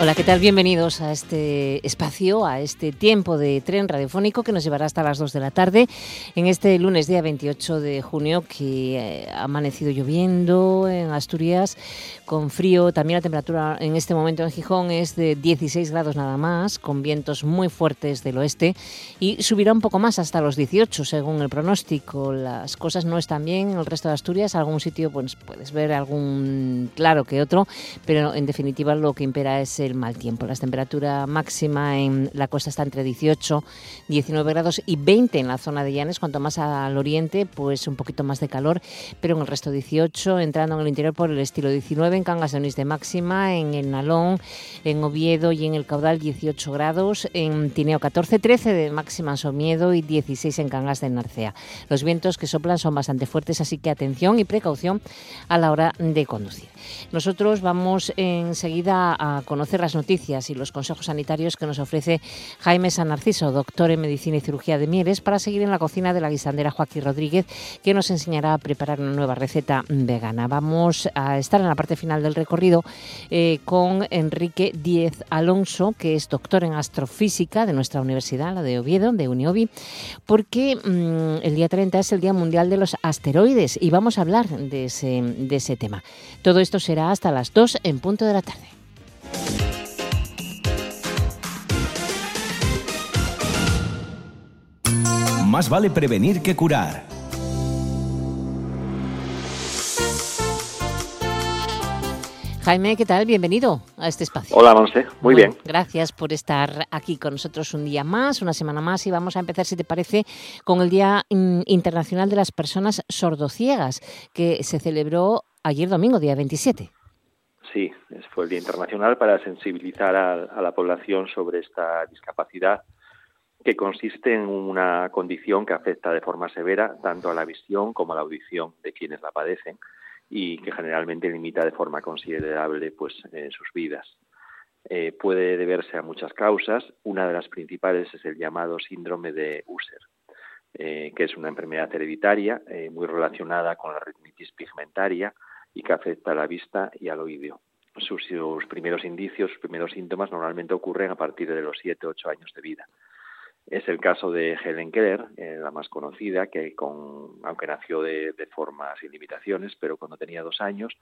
Hola, ¿qué tal? Bienvenidos a este espacio, a este tiempo de tren radiofónico que nos llevará hasta las 2 de la tarde en este lunes día 28 de junio que eh, ha amanecido lloviendo en Asturias con frío. También la temperatura en este momento en Gijón es de 16 grados nada más, con vientos muy fuertes del oeste y subirá un poco más hasta los 18 según el pronóstico. Las cosas no están bien en el resto de Asturias. Algún sitio pues, puedes ver algún claro que otro, pero en definitiva lo que impera es el mal tiempo. La temperatura máxima en la costa está entre 18, 19 grados y 20 en la zona de Llanes. Cuanto más al oriente, pues un poquito más de calor, pero en el resto 18, entrando en el interior por el estilo 19 en Cangas de Onís de máxima, en el Nalón, en Oviedo y en el Caudal 18 grados, en Tineo 14, 13 de máxima en Somiedo y 16 en Cangas de Narcea. Los vientos que soplan son bastante fuertes, así que atención y precaución a la hora de conducir. Nosotros vamos enseguida a conocer las noticias y los consejos sanitarios que nos ofrece Jaime San Narciso, doctor en Medicina y Cirugía de Mieres, para seguir en la cocina de la guisandera Joaquín Rodríguez, que nos enseñará a preparar una nueva receta vegana. Vamos a estar en la parte final del recorrido eh, con Enrique Díez Alonso, que es doctor en astrofísica de nuestra universidad, la de Oviedo, de Uniobi, porque mm, el día 30 es el Día Mundial de los Asteroides y vamos a hablar de ese, de ese tema. Todo esto será hasta las 2 en punto de la tarde. Más vale prevenir que curar. Jaime, ¿qué tal? Bienvenido a este espacio. Hola, Monse. Muy bien. Gracias por estar aquí con nosotros un día más, una semana más, y vamos a empezar, si te parece, con el Día Internacional de las Personas Sordociegas, que se celebró ayer domingo, día 27. Sí, fue el Día Internacional para sensibilizar a, la población sobre esta discapacidad que consiste en una condición que afecta de forma severa tanto a la visión como a la audición de quienes la padecen y que generalmente limita de forma considerable pues sus vidas. Eh, puede deberse a muchas causas. Una de las principales es el llamado síndrome de Usher, eh, que es una enfermedad hereditaria eh, muy relacionada con la retinitis pigmentaria y que afecta a la vista y al oído. Sus, primeros indicios, sus primeros síntomas normalmente ocurren a partir de los 7 o 8 años de vida. Es el caso de Helen Keller, eh, la más conocida, que con, aunque nació de, de, forma sin limitaciones, pero cuando tenía dos años,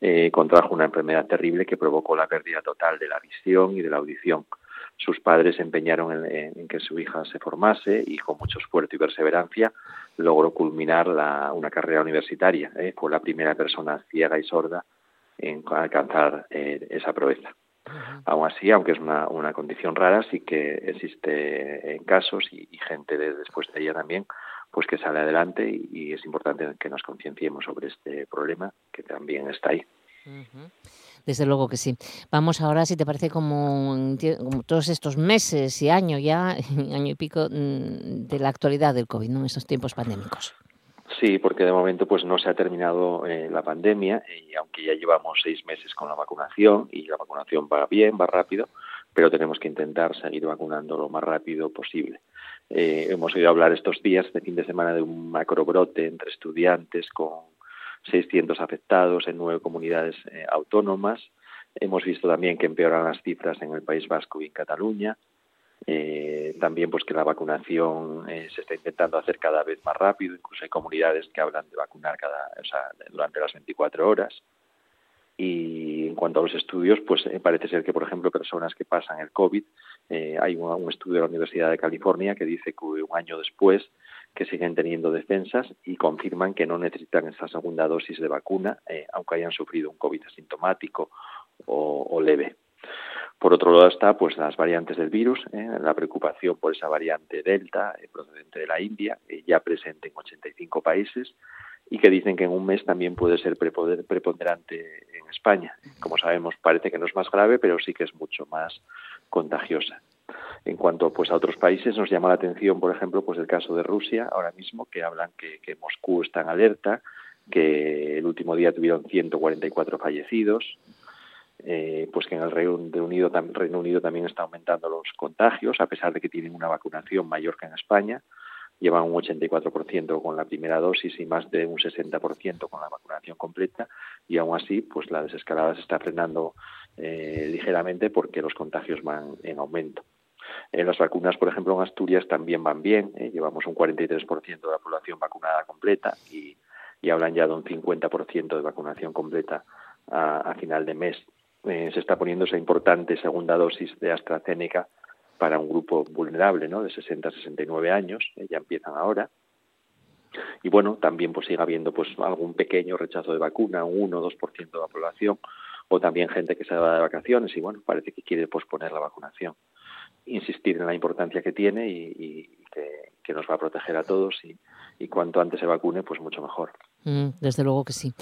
eh, contrajo una enfermedad terrible que provocó la pérdida total de la visión y de la audición. Sus padres se empeñaron en, que su hija se formase y con mucho esfuerzo y perseverancia logró culminar una carrera universitaria. Eh. Fue la primera persona ciega y sorda en alcanzar esa proeza. Aún así, aunque es una, una, condición rara, sí que existe en casos y, gente de, después de ella también, pues que sale adelante y, es importante que nos concienciemos sobre este problema que también está ahí. Desde luego que sí. Vamos ahora, si te parece, como, como todos estos meses y año ya, año y pico mm, de la actualidad del COVID, ¿no? estos tiempos pandémicos. Sí, porque de momento pues no se ha terminado eh, la pandemia y aunque ya llevamos seis meses con la vacunación y la vacunación va bien, va rápido, pero tenemos que intentar seguir vacunando lo más rápido posible. Eh, hemos oído hablar estos días, de fin de semana, de un macrobrote entre estudiantes con 600 afectados en nueve comunidades eh, autónomas. Hemos visto también que empeoran las cifras en el País Vasco y en Cataluña. Eh, también pues que la vacunación eh, se está intentando hacer cada vez más rápido, incluso hay comunidades que hablan de vacunar cada, o sea, durante las 24 horas. Y en cuanto a los estudios, pues eh, parece ser que, por ejemplo, personas que pasan el COVID, eh, hay un, estudio de la Universidad de California que dice que un año después que siguen teniendo defensas y confirman que no necesitan esa segunda dosis de vacuna, aunque hayan sufrido un COVID asintomático o leve. Por otro lado está pues las variantes del virus, ¿eh? la preocupación por esa variante Delta eh, procedente de la India, eh, ya presente en 85 países y que dicen que en un mes también puede ser preponderante en España. Como sabemos, parece que no es más grave, pero sí que es mucho más contagiosa. En cuanto pues a otros países, nos llama la atención, por ejemplo, pues el caso de Rusia ahora mismo, que hablan que, que Moscú está en alerta, que el último día tuvieron 144 fallecidos, eh, pues que en el Reino Unido, Reino Unido también está aumentando los contagios, a pesar de que tienen una vacunación mayor que en España. Llevan un 84% con la primera dosis y más de un 60% con la vacunación completa y aún así pues la desescalada se está frenando eh, ligeramente porque los contagios van en aumento. Eh, las vacunas, por ejemplo, en Asturias también van bien. Eh, llevamos un 43% de la población vacunada completa y, y hablan ya de un 50% de vacunación completa a, final de mes. Eh, se está poniendo esa importante segunda dosis de AstraZeneca para un grupo vulnerable, ¿no? De 60 a 69 años, ya empiezan ahora. Y bueno, también pues sigue habiendo pues algún pequeño rechazo de vacuna, un 1 o 2% de la población, o también gente que se va de vacaciones y bueno, parece que quiere posponer la vacunación insistir en la importancia que tiene y, que, que, nos va a proteger a todos y, y cuanto antes se vacune, pues mucho mejor. Mm, desde luego que sí.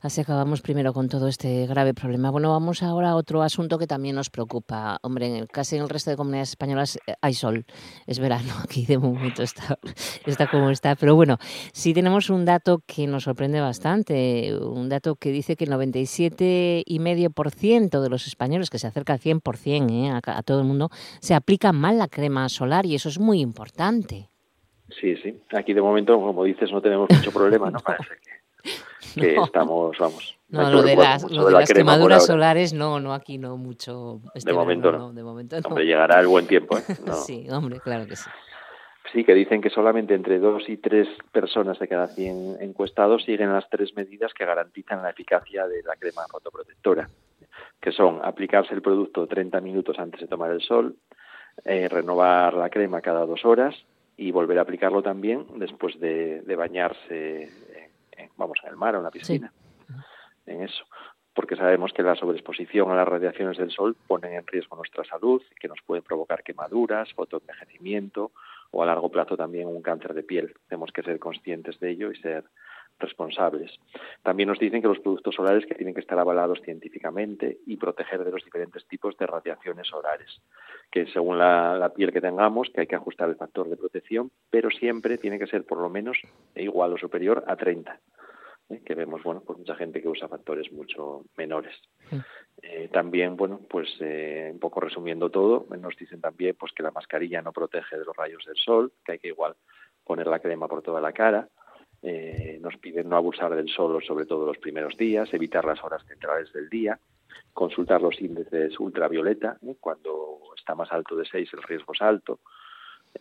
Así acabamos primero con todo este grave problema. Bueno, vamos ahora a otro asunto que también nos preocupa. Hombre, en el, casi en el resto de comunidades españolas eh, hay sol, es verano, aquí de momento está, está como está. Pero bueno, sí tenemos un dato que nos sorprende bastante, un dato que dice que el 97,5% de los españoles, que se acerca al 100% eh, a, a todo el mundo, se aplica mal la crema solar y eso es muy importante. Sí, sí. Aquí de momento, como dices, no tenemos mucho problema, ¿no? Parece que, estamos, vamos. No, lo de las, quemaduras solares, no, no, aquí no mucho. Este de, momento, no. de momento no. Hombre, llegará el buen tiempo, ¿eh? sí, hombre, claro que sí. Sí, que dicen que solamente entre dos y tres personas de cada 100 encuestados siguen las tres medidas que garantizan la eficacia de la crema fotoprotectora, que son aplicarse el producto 30 minutos antes de tomar el sol, eh, renovar la crema cada dos horas y volver a aplicarlo también después de, bañarse, en, vamos, en el mar o en la piscina. En eso. Porque sabemos que la sobreexposición a las radiaciones del sol ponen en riesgo nuestra salud, que nos puede provocar quemaduras, fotoenvejecimiento o a largo plazo también un cáncer de piel. Tenemos que ser conscientes de ello y ser responsables. También nos dicen que los productos solares que tienen que estar avalados científicamente y proteger de los diferentes tipos de radiaciones solares, que según la, piel que tengamos, que hay que ajustar el factor de protección, pero siempre tiene que ser por lo menos igual o superior a 30. ¿eh? que vemos bueno pues mucha gente que usa factores mucho menores eh, también bueno pues eh, un poco resumiendo todo nos dicen también pues que la mascarilla no protege de los rayos del sol que hay que igual poner la crema por toda la cara eh, nos piden no abusar del sol, sobre todo los primeros días, evitar las horas centrales del día, consultar los índices ultravioleta, ¿eh? cuando está más alto de 6 el riesgo es alto,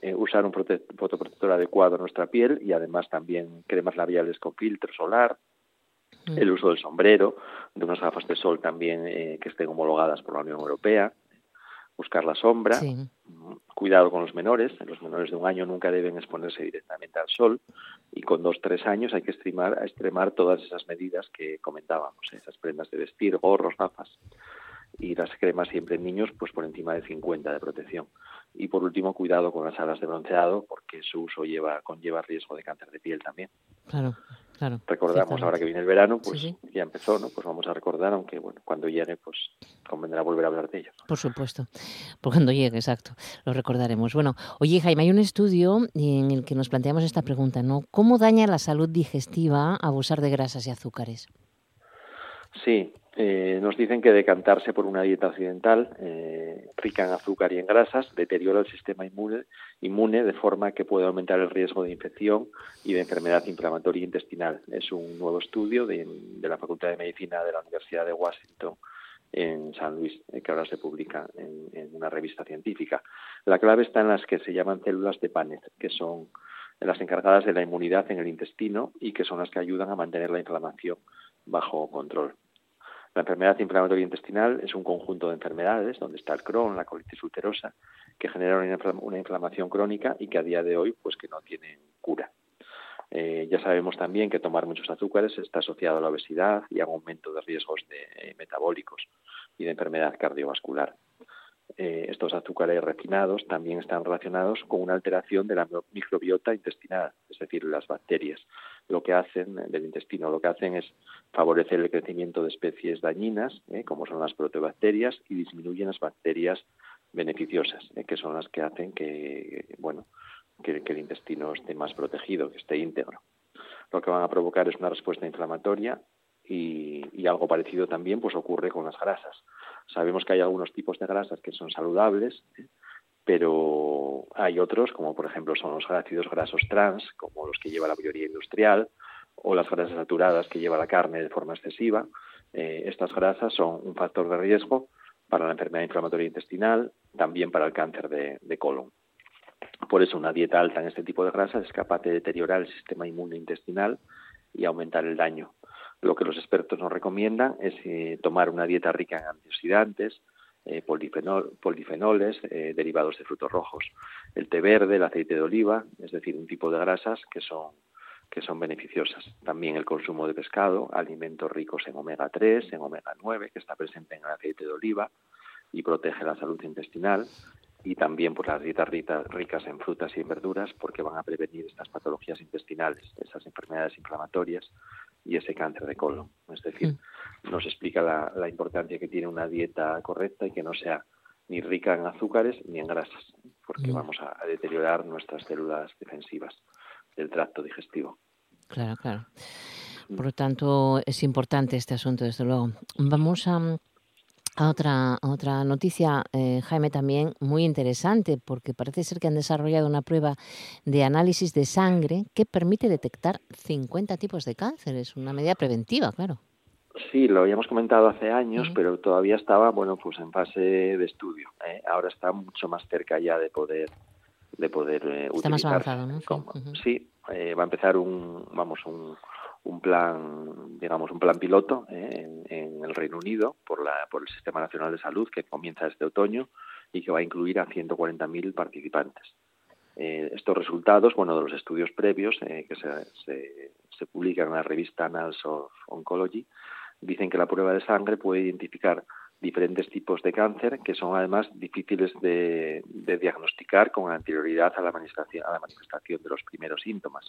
eh, usar un fotoprotector adecuado a nuestra piel y además también cremas labiales con filtro solar, mm. el uso del sombrero, de unas gafas de sol también que estén homologadas por la Unión Europea, buscar la sombra, mm, cuidado con los menores, los menores de un año nunca deben exponerse directamente al sol y con dos tres años hay que extremar, extremar todas esas medidas que comentábamos, esas prendas de vestir, gorros, gafas y las cremas siempre en niños pues por encima de 50 de protección. Y por último, cuidado con las alas de bronceado porque su uso lleva conlleva riesgo de cáncer de piel también. Claro. Claro, Recordamos ahora que viene el verano, pues ya empezó, ¿no? Pues vamos a recordar, aunque bueno, cuando llegue, pues convendrá volver a hablar de ello. Por supuesto, por cuando llegue, exacto, lo recordaremos. Bueno, oye Jaime, hay un estudio en el que nos planteamos esta pregunta, ¿no? ¿Cómo daña la salud digestiva abusar de grasas y azúcares? Sí, eh, nos dicen que decantarse por una dieta occidental eh, rica en azúcar y en grasas deteriora el sistema inmune, inmune de forma que puede aumentar el riesgo de infección y de enfermedad inflamatoria intestinal. Es un nuevo estudio de, la Facultad de Medicina de la Universidad de Washington en San Luis, eh, que ahora se publica en, en, una revista científica. La clave está en las que se llaman células de Panet, que son las encargadas de la inmunidad en el intestino y que son las que ayudan a mantener la inflamación bajo control. La enfermedad inflamatoria intestinal es un conjunto de enfermedades donde está el Crohn, la colitis ulcerosa, que generan una inflamación crónica y que a día de hoy pues que no tienen cura. Eh, ya sabemos también que tomar muchos azúcares está asociado a la obesidad y a un aumento de riesgos de, eh, metabólicos y de enfermedad cardiovascular. Eh, estos azúcares refinados también están relacionados con una alteración de la microbiota intestinal, es decir, las bacterias. Lo que hacen del intestino, lo que hacen es favorecer el crecimiento de especies dañinas, eh, como son las proteobacterias, y disminuyen las bacterias beneficiosas, eh, que son las que hacen que, bueno, que, que el intestino esté más protegido, que esté íntegro. Lo que van a provocar es una respuesta inflamatoria y, algo parecido también pues ocurre con las grasas. Sabemos que hay algunos tipos de grasas que son saludables, pero hay otros, como por ejemplo son los ácidos grasos trans, como los que lleva la mayoría industrial, o las grasas saturadas que lleva la carne de forma excesiva. Eh, estas grasas son un factor de riesgo para la enfermedad inflamatoria intestinal, también para el cáncer de, de colon. Por eso una dieta alta en este tipo de grasas es capaz de deteriorar el sistema inmune intestinal y aumentar el daño. Lo que los expertos nos recomiendan es eh, tomar una dieta rica en antioxidantes, eh, polifenoles, eh, derivados de frutos rojos, el té verde, el aceite de oliva, es decir, un tipo de grasas que son que son beneficiosas. También el consumo de pescado, alimentos ricos en omega 3, en omega 9, que está presente en el aceite de oliva y protege la salud intestinal y también por las dietas ricas en frutas y en verduras porque van a prevenir estas patologías intestinales, esas enfermedades inflamatorias y ese cáncer de colon. Es decir, mm. nos explica la, importancia que tiene una dieta correcta y que no sea ni rica en azúcares ni en grasas, porque mm. vamos a, deteriorar nuestras células defensivas del tracto digestivo. Claro, claro. Mm. Por lo tanto, es importante este asunto, desde luego. Vamos a, otra, otra noticia, eh, Jaime, también muy interesante, porque parece ser que han desarrollado una prueba de análisis de sangre que permite detectar 50 tipos de cánceres, una medida preventiva, claro. Sí, lo habíamos comentado hace años, pero todavía estaba, bueno, pues en fase de estudio. ¿eh? Ahora está mucho más cerca ya de poder, de poder eh, Está más avanzado, ¿no? Sí, va a empezar un, vamos, un, un plan, digamos, un plan piloto eh, en, el Reino Unido por, la, por el Sistema Nacional de Salud que comienza este otoño y que va a incluir a 140.000 participantes. Eh, estos resultados, bueno, de los estudios previos eh, que se, se, se, publican en la revista Annals of Oncology, dicen que la prueba de sangre puede identificar diferentes tipos de cáncer que son además difíciles de, diagnosticar con anterioridad a la, manifestación, a la manifestación de los primeros síntomas.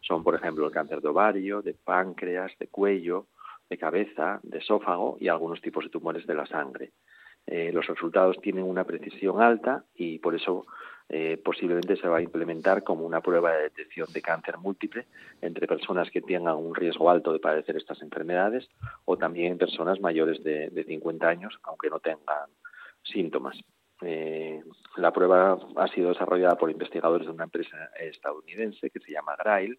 Son, por ejemplo, el cáncer de ovario, de páncreas, de cuello, de cabeza, de esófago y algunos tipos de tumores de la sangre. Eh, los resultados tienen una precisión alta y por eso eh, posiblemente se va a implementar como una prueba de detección de cáncer múltiple entre personas que tengan un riesgo alto de padecer estas enfermedades o también en personas mayores de, 50 años, aunque no tengan síntomas. Eh, la prueba ha sido desarrollada por investigadores de una empresa estadounidense que se llama GRAIL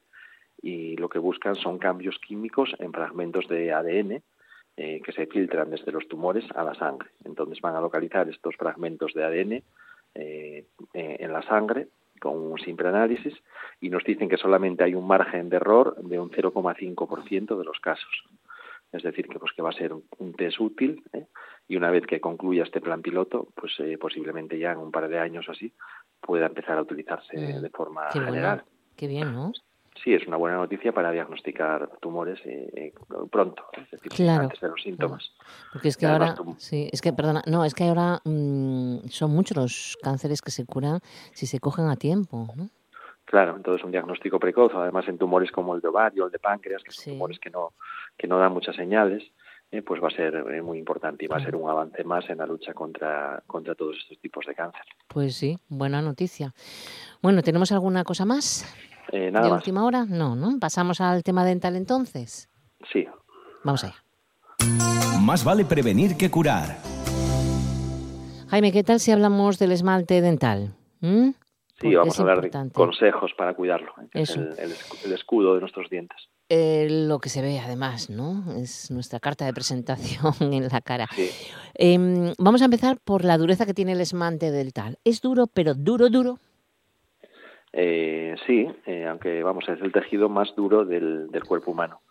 y lo que buscan son cambios químicos en fragmentos de ADN eh, que se filtran desde los tumores a la sangre. Entonces van a localizar estos fragmentos de ADN eh, eh, en la sangre con un simple análisis y nos dicen que solamente hay un margen de error de un 0,5% de los casos. Es decir, que, pues, que va a ser un, test útil ¿eh? y una vez que concluya este plan piloto, pues posiblemente ya en un par de años así pueda empezar a utilizarse mm. de forma general. Qué bien, ¿no? Sí es una buena noticia para diagnosticar tumores eh, eh, pronto, es decir, antes de los síntomas. Porque es que ahora, sí, es que, perdona, no, es que ahora mm, son muchos los cánceres que se curan si se cogen a tiempo, ¿no? Claro, entonces un diagnóstico precoz, además en tumores como el de ovario, el de páncreas, que son tumores que no, que no dan muchas señales, eh, pues va a ser muy importante y va a ser un avance más en la lucha contra, contra todos estos tipos de cáncer. Pues sí, buena noticia. Bueno, ¿tenemos alguna cosa más? Eh, ¿De última hora? No, ¿no? ¿Pasamos al tema dental entonces? Sí. Vamos allá. Más vale prevenir que curar. Jaime, ¿qué tal si hablamos del esmalte dental? ¿Mm? Sí, vamos a hablar de consejos para cuidarlo. Es el, escudo de nuestros dientes. Eh, lo que se ve además, ¿no? Es nuestra carta de presentación en la cara. Em, vamos a empezar por la dureza que tiene el esmalte dental. Es duro, pero duro, duro. Eh, sí, eh, aunque vamos, es el tejido más duro del, cuerpo humano.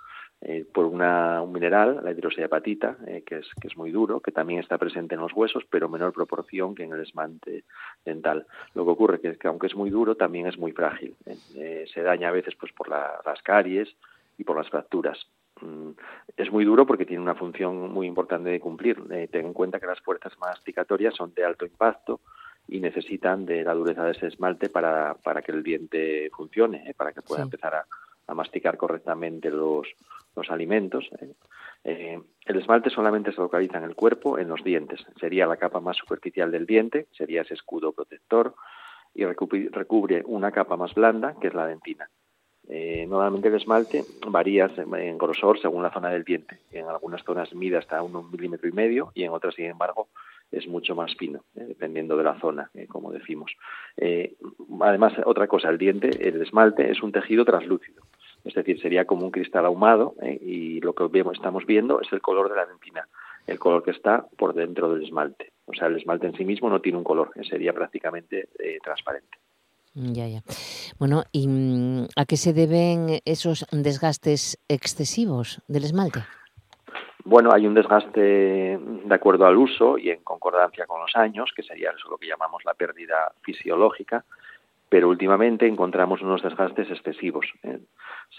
Eh, por una, un mineral, la hidroxiapatita, eh, que, es, que es muy duro, que también está presente en los huesos, pero menor proporción que en el esmante dental. Lo que ocurre es que aunque es muy duro, también es muy frágil. se daña a veces pues por las caries y por las fracturas. Mm, es muy duro porque tiene una función muy importante de cumplir. ten en cuenta que las fuerzas masticatorias son de alto impacto, y necesitan de la dureza de ese esmalte para, para que el diente funcione, ¿eh? para que pueda empezar a, masticar correctamente los, los alimentos. ¿eh? Eh, el esmalte solamente se localiza en el cuerpo, en los dientes. Sería la capa más superficial del diente, sería ese escudo protector, y recubre una capa más blanda, que es la dentina. Eh, normalmente el esmalte varía en grosor según la zona del diente. En algunas zonas mide hasta un milímetro y medio y en otras, sin embargo, es mucho más fino, eh, dependiendo de la zona, eh, como decimos. además, otra cosa, el diente, el esmalte es un tejido translúcido, es decir, sería como un cristal ahumado y lo que vemos, estamos viendo es el color de la dentina, el color que está por dentro del esmalte. O sea, el esmalte en sí mismo no tiene un color, sería prácticamente transparente. Ya, ya. Bueno, ¿y mm, a qué se deben esos desgastes excesivos del esmalte? Bueno, hay un desgaste de acuerdo al uso y en concordancia con los años, que sería eso lo que llamamos la pérdida fisiológica, pero últimamente encontramos unos desgastes excesivos. ¿eh?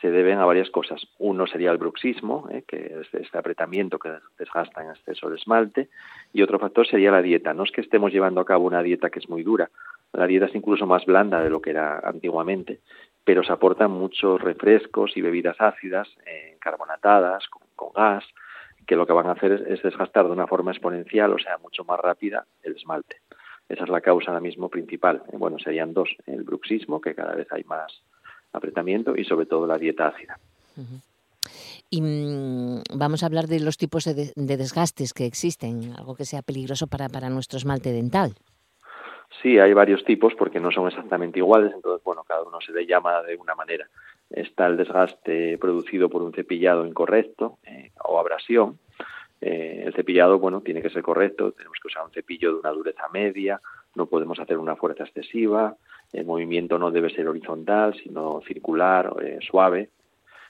Se deben a varias cosas. Uno sería el bruxismo, ¿eh? que es este apretamiento que desgasta en exceso el esmalte, y otro factor sería la dieta. No es que estemos llevando a cabo una dieta que es muy dura, la dieta es incluso más blanda de lo que era antiguamente, pero se aportan muchos refrescos y bebidas ácidas, eh, carbonatadas, con, gas, que lo que van a hacer es, desgastar de una forma exponencial, o sea, mucho más rápida, el esmalte. Esa es la causa ahora mismo principal. Bueno, serían dos, el bruxismo, que cada vez hay más apretamiento, y sobre todo la dieta ácida. Y mm, vamos a hablar de los tipos de, desgastes que existen, algo que sea peligroso para, para nuestro esmalte dental. Sí, hay varios tipos porque no son exactamente iguales, entonces, bueno, cada uno se le llama de una manera. Está el desgaste producido por un cepillado incorrecto eh, o abrasión. Eh, el cepillado, bueno, tiene que ser correcto, tenemos que usar un cepillo de una dureza media, no podemos hacer una fuerza excesiva, el movimiento no debe ser horizontal, sino circular, eh, suave,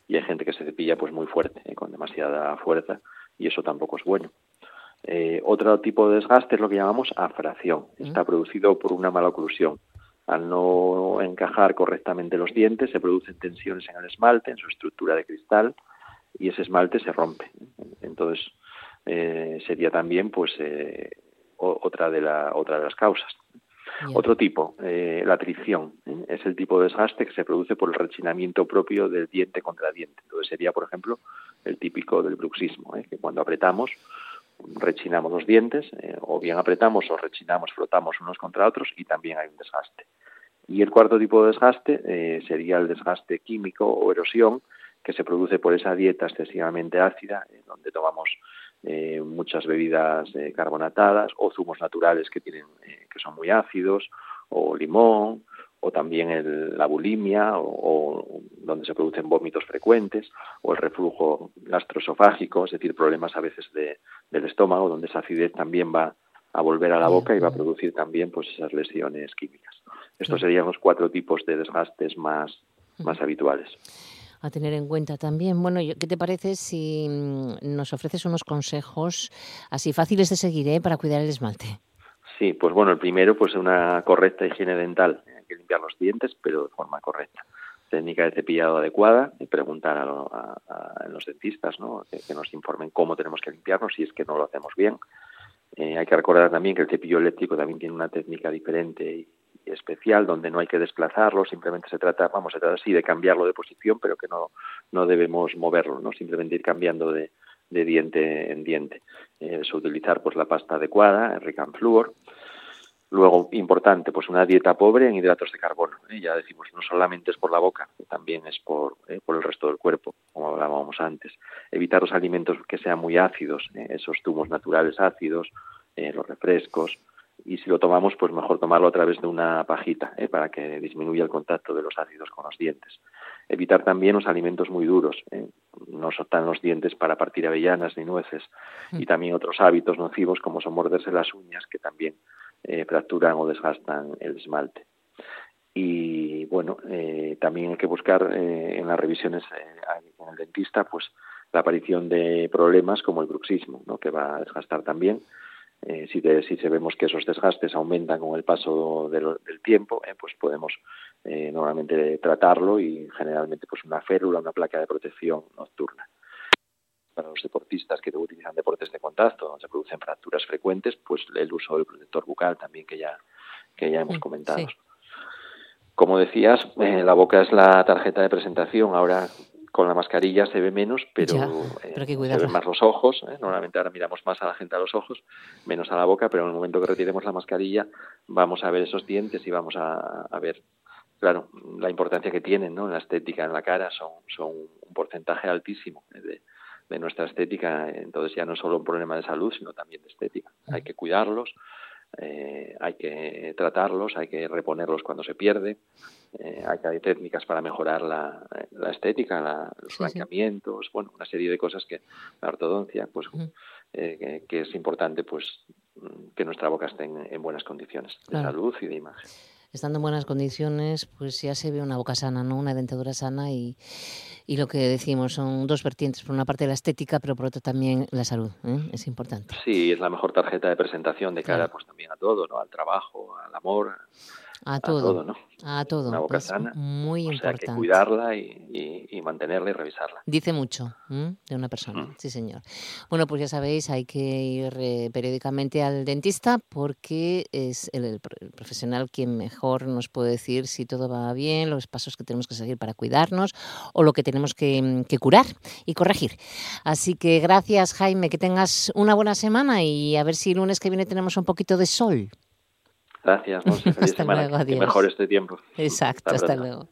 y hay gente que se cepilla pues muy fuerte, con demasiada fuerza, y eso tampoco es bueno. Otro tipo de desgaste es lo que llamamos afracción. Está producido por una mala oclusión. Al no encajar correctamente los dientes, se producen tensiones en el esmalte, en su estructura de cristal, y ese esmalte se rompe. Entonces, eh, sería también pues eh, otra, de la, otra de las causas. Otro tipo, la tricción, es el tipo de desgaste que se produce por el rechinamiento propio del diente contra diente. Entonces sería, por ejemplo, el típico del bruxismo, que cuando apretamos rechinamos los dientes, eh, o bien apretamos o rechinamos, flotamos unos contra otros y también hay un desgaste. Y el cuarto tipo de desgaste eh, sería el desgaste químico o erosión que se produce por esa dieta excesivamente ácida, donde tomamos eh, muchas bebidas carbonatadas o zumos naturales que tienen que son muy ácidos, o limón, o también el, la bulimia, o, donde se producen vómitos frecuentes, o el reflujo gastrosofágico, es decir, problemas a veces de, del estómago, donde esa acidez también va a volver a la boca y va a producir también pues esas lesiones químicas. Estos serían los cuatro tipos de desgastes más, más habituales. A tener en cuenta también. Bueno, ¿qué te parece si mm, nos ofreces unos consejos así fáciles de seguir ¿eh? para cuidar el esmalte? Sí, pues bueno, el primero, pues una correcta higiene dental que limpiar los dientes, pero de forma correcta. Técnica de cepillado adecuada y preguntar a, los dentistas ¿no? que, nos informen cómo tenemos que limpiarnos si es que no lo hacemos bien. Eh, hay que recordar también que el cepillo eléctrico también tiene una técnica diferente y, especial donde no hay que desplazarlo, simplemente se trata, vamos, se trata así de cambiarlo de posición, pero que no, no debemos moverlo, no simplemente ir cambiando de, diente en diente. Eh, es utilizar pues la pasta adecuada, rica en flúor, Luego, importante, pues una dieta pobre en hidratos de carbono. ¿eh? Ya decimos, no solamente es por la boca, también es por, ¿eh? por el resto del cuerpo, como hablábamos antes. Evitar los alimentos que sean muy ácidos, ¿eh? esos zumos naturales ácidos, los refrescos. Y si lo tomamos, pues mejor tomarlo a través de una pajita, para que disminuya el contacto de los ácidos con los dientes. Evitar también los alimentos muy duros. No soltar los dientes para partir avellanas ni nueces. Y también otros hábitos nocivos, como son morderse las uñas, que también eh, fracturan o desgastan el esmalte. Y bueno, eh, también hay que buscar eh, en las revisiones en el dentista pues la aparición de problemas como el bruxismo, ¿no? que va a desgastar también. si, si se vemos que esos desgastes aumentan con el paso del, tiempo, pues podemos normalmente tratarlo y generalmente pues una férula, una placa de protección nocturna para los deportistas que utilizan deportes de contacto, donde se producen fracturas frecuentes, pues el uso del protector bucal también que ya, que ya hemos mm, comentado. Como decías, eh, la boca es la tarjeta de presentación. Ahora con la mascarilla se ve menos, pero, eh, se ven más los ojos. ¿eh? Normalmente ahora miramos más a la gente a los ojos, menos a la boca, pero en el momento que retiremos la mascarilla vamos a ver esos dientes y vamos a, ver claro, la importancia que tienen ¿no? en la estética en la cara son, son un porcentaje altísimo de, de nuestra estética. Entonces ya no es solo un problema de salud, sino también de estética. Hay que cuidarlos, eh, hay que tratarlos, hay que reponerlos cuando se pierde, eh, hay, técnicas para mejorar la, la estética, la, los blanqueamientos, bueno, una serie de cosas que la ortodoncia, pues, eh, que, es importante, pues, que nuestra boca esté en, buenas condiciones de salud y de imagen estando en buenas condiciones, pues ya se ve una boca sana, ¿no? Una dentadura sana y, y lo que decimos son dos vertientes, por una parte la estética, pero por otra también la salud, ¿eh? es importante. Sí, es la mejor tarjeta de presentación de cara pues también a todo, ¿no? Al trabajo, al amor, a todo, ¿no? A todo. Una boca sana. Muy o importante. Sea, que cuidarla y, y, mantenerla y revisarla. Dice mucho de una persona, sí señor. Bueno, pues ya sabéis, hay que ir eh, periódicamente al dentista porque es el, profesional quien mejor nos puede decir si todo va bien, los pasos que tenemos que seguir para cuidarnos o lo que tenemos que, mm, que curar y corregir. Así que gracias Jaime, que tengas una buena semana y a ver si el lunes que viene tenemos un poquito de sol. Gracias, Monse. Feliz hasta semana. Luego, adiós. Que mejor este tiempo. Exacto, hasta, hasta luego.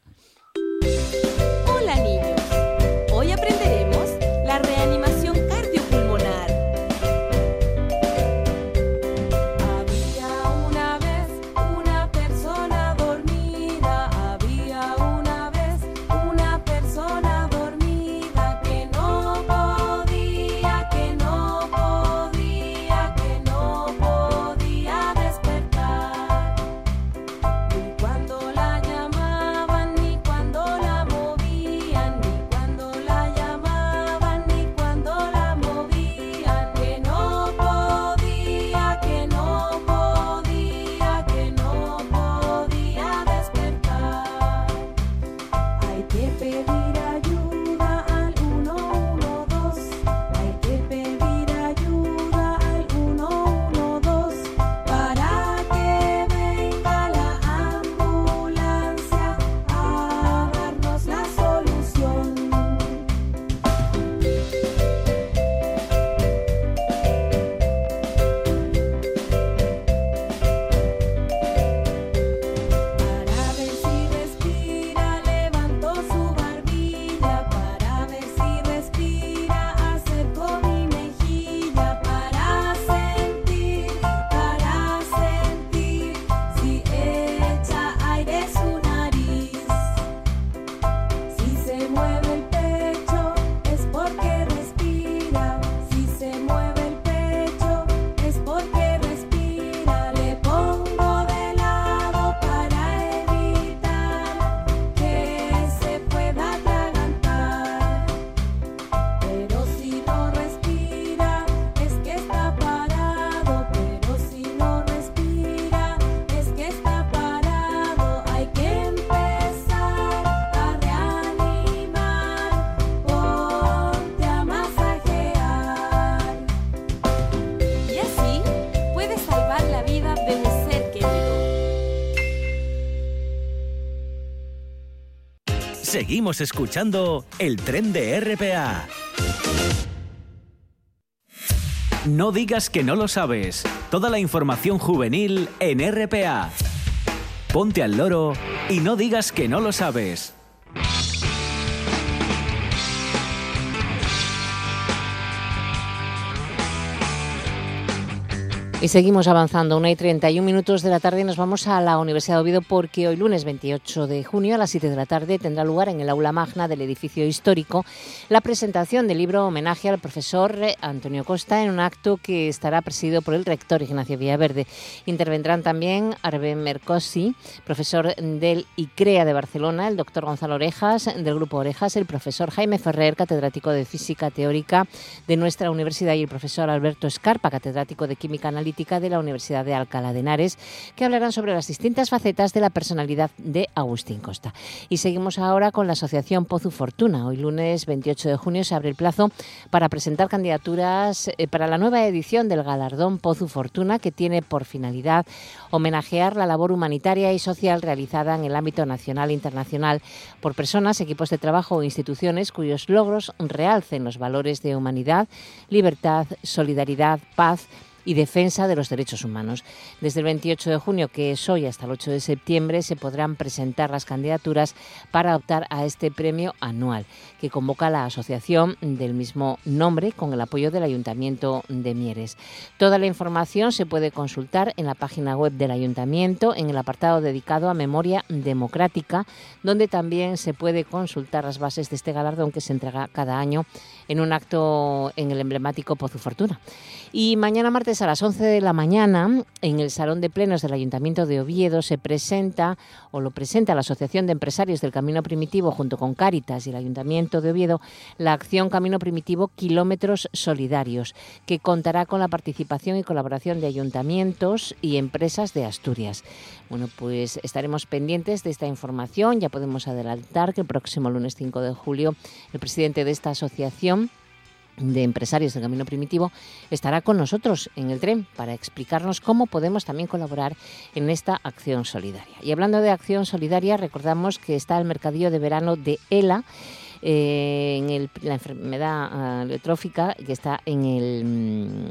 Seguimos escuchando el tren de RPA. No digas que no lo sabes. Toda la información juvenil en RPA. Ponte al loro y no digas que no lo sabes. Y seguimos avanzando, una y 31 minutos de la tarde nos vamos a la Universidad de Oviedo porque hoy lunes 28 de junio a las 7 de la tarde tendrá lugar en el aula magna del edificio histórico la presentación del libro homenaje al profesor Antonio Costa en un acto que estará presidido por el rector Ignacio Villaverde. Intervendrán también Arben Mercosi, profesor del ICREA de Barcelona, el doctor Gonzalo Orejas del Grupo Orejas, el profesor Jaime Ferrer, catedrático de Física Teórica de nuestra universidad y el profesor Alberto Escarpa, catedrático de Química Analítica de la Universidad de Alcalá de Henares, que hablarán sobre las distintas facetas de la personalidad de Agustín Costa. Y seguimos ahora con la Asociación Pozu Fortuna. Hoy lunes 28 de junio se abre el plazo para presentar candidaturas eh, para la nueva edición del galardón Pozu Fortuna, que tiene por finalidad homenajear la labor humanitaria y social realizada en el ámbito nacional e internacional por personas, equipos de trabajo o instituciones cuyos logros realcen los valores de humanidad, libertad, solidaridad, paz, y defensa de los derechos humanos. Desde el 28 de junio, que es hoy, hasta el 8 de septiembre, se podrán presentar las candidaturas para optar a este premio anual que convoca la asociación del mismo nombre con el apoyo del Ayuntamiento de Mieres. Toda la información se puede consultar en la página web del Ayuntamiento en el apartado dedicado a memoria democrática, donde también se puede consultar las bases de este galardón que se entrega cada año en un acto en el emblemático Pozo Fortuna. Y mañana martes a las 11 de la mañana, en el Salón de Plenos del Ayuntamiento de Oviedo, se presenta o lo presenta la Asociación de Empresarios del Camino Primitivo junto con Cáritas y el Ayuntamiento de Oviedo la acción Camino Primitivo Kilómetros Solidarios, que contará con la participación y colaboración de ayuntamientos y empresas de Asturias. Bueno, pues estaremos pendientes de esta información. Ya podemos adelantar que el próximo lunes 5 de julio el presidente de esta asociación de empresarios del Camino Primitivo estará con nosotros en el tren para explicarnos cómo podemos también colaborar en esta acción solidaria. Y hablando de acción solidaria, recordamos que está el mercadillo de verano de ELA eh, en el, la enfermedad uh, que está en el, mm,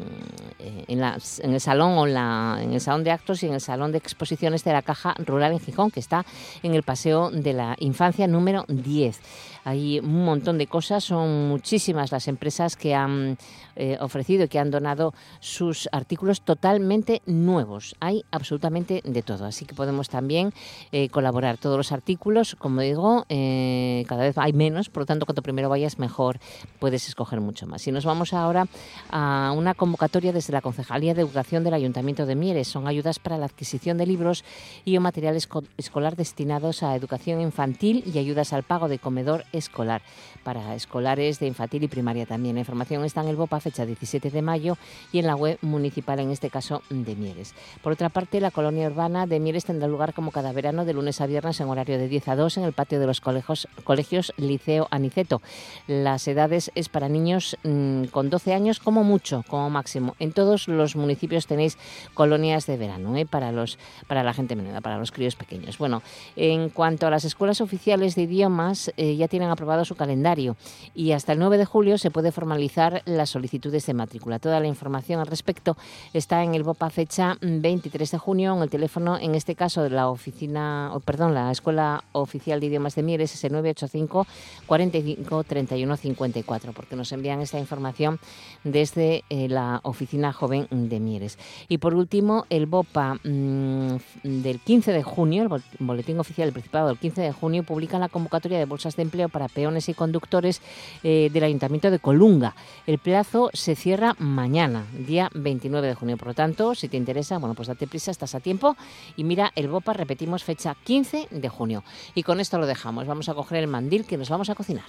eh, en, el salón o la, en el salón de actos y en el salón de exposiciones de la Caja Rural en Gijón, que está en el Paseo de la Infancia número 10. Hay un montón de cosas, son muchísimas las empresas que han eh, ofrecido y que han donado sus artículos totalmente nuevos. Hay absolutamente de todo, así que podemos también eh, colaborar. Todos los artículos, como digo, eh, cada vez hay menos, por lo tanto, cuanto primero vayas, mejor puedes escoger mucho más. Y nos vamos ahora a una convocatoria desde la Concejalía de Educación del Ayuntamiento de Mieres. Son ayudas para la adquisición de libros y o material escolar destinados a educación infantil y ayudas al pago de comedor escolar para escolares de infantil y primaria también. La información está en el BOPA fecha 17 de mayo y en la web municipal, en este caso de Mieres. Por otra parte, la colonia urbana de Mieres tendrá lugar como cada verano de lunes a viernes en horario de 10 a 2 en el patio de los colegios, colegios Liceo Aniceto. Las edades es para niños mmm, con 12 años como mucho, como máximo. En todos los municipios tenéis colonias de verano ¿eh? para, los, para la gente menuda, para los críos pequeños. Bueno, en cuanto a las escuelas oficiales de idiomas, eh, ya tienen aprobado su calendario y hasta el 9 de julio se puede formalizar las solicitudes de matrícula. Toda la información al respecto está en el BOPA fecha 23 de junio, en el teléfono, en este caso de la oficina, perdón, la Escuela Oficial de Idiomas de Mieres, es el 985 45 31 54, porque nos envían esta información desde eh, la Oficina Joven de Mieres. Y por último, el BOPA mmm, del 15 de junio, el Boletín Oficial del Principado del 15 de junio, publica la convocatoria de bolsas de empleo para peones y conductores eh, del Ayuntamiento de Colunga. El plazo se cierra mañana, día 29 de junio. Por lo tanto, si te interesa, bueno, pues date prisa, estás a tiempo. Y mira, el BOPA, repetimos, fecha 15 de junio. Y con esto lo dejamos. Vamos a coger el mandil que nos vamos a cocinar.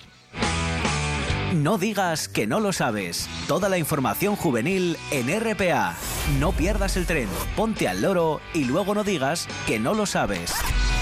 No digas que no lo sabes. Toda la información juvenil en RPA. No pierdas el tren, ponte al loro y luego no digas que no lo sabes.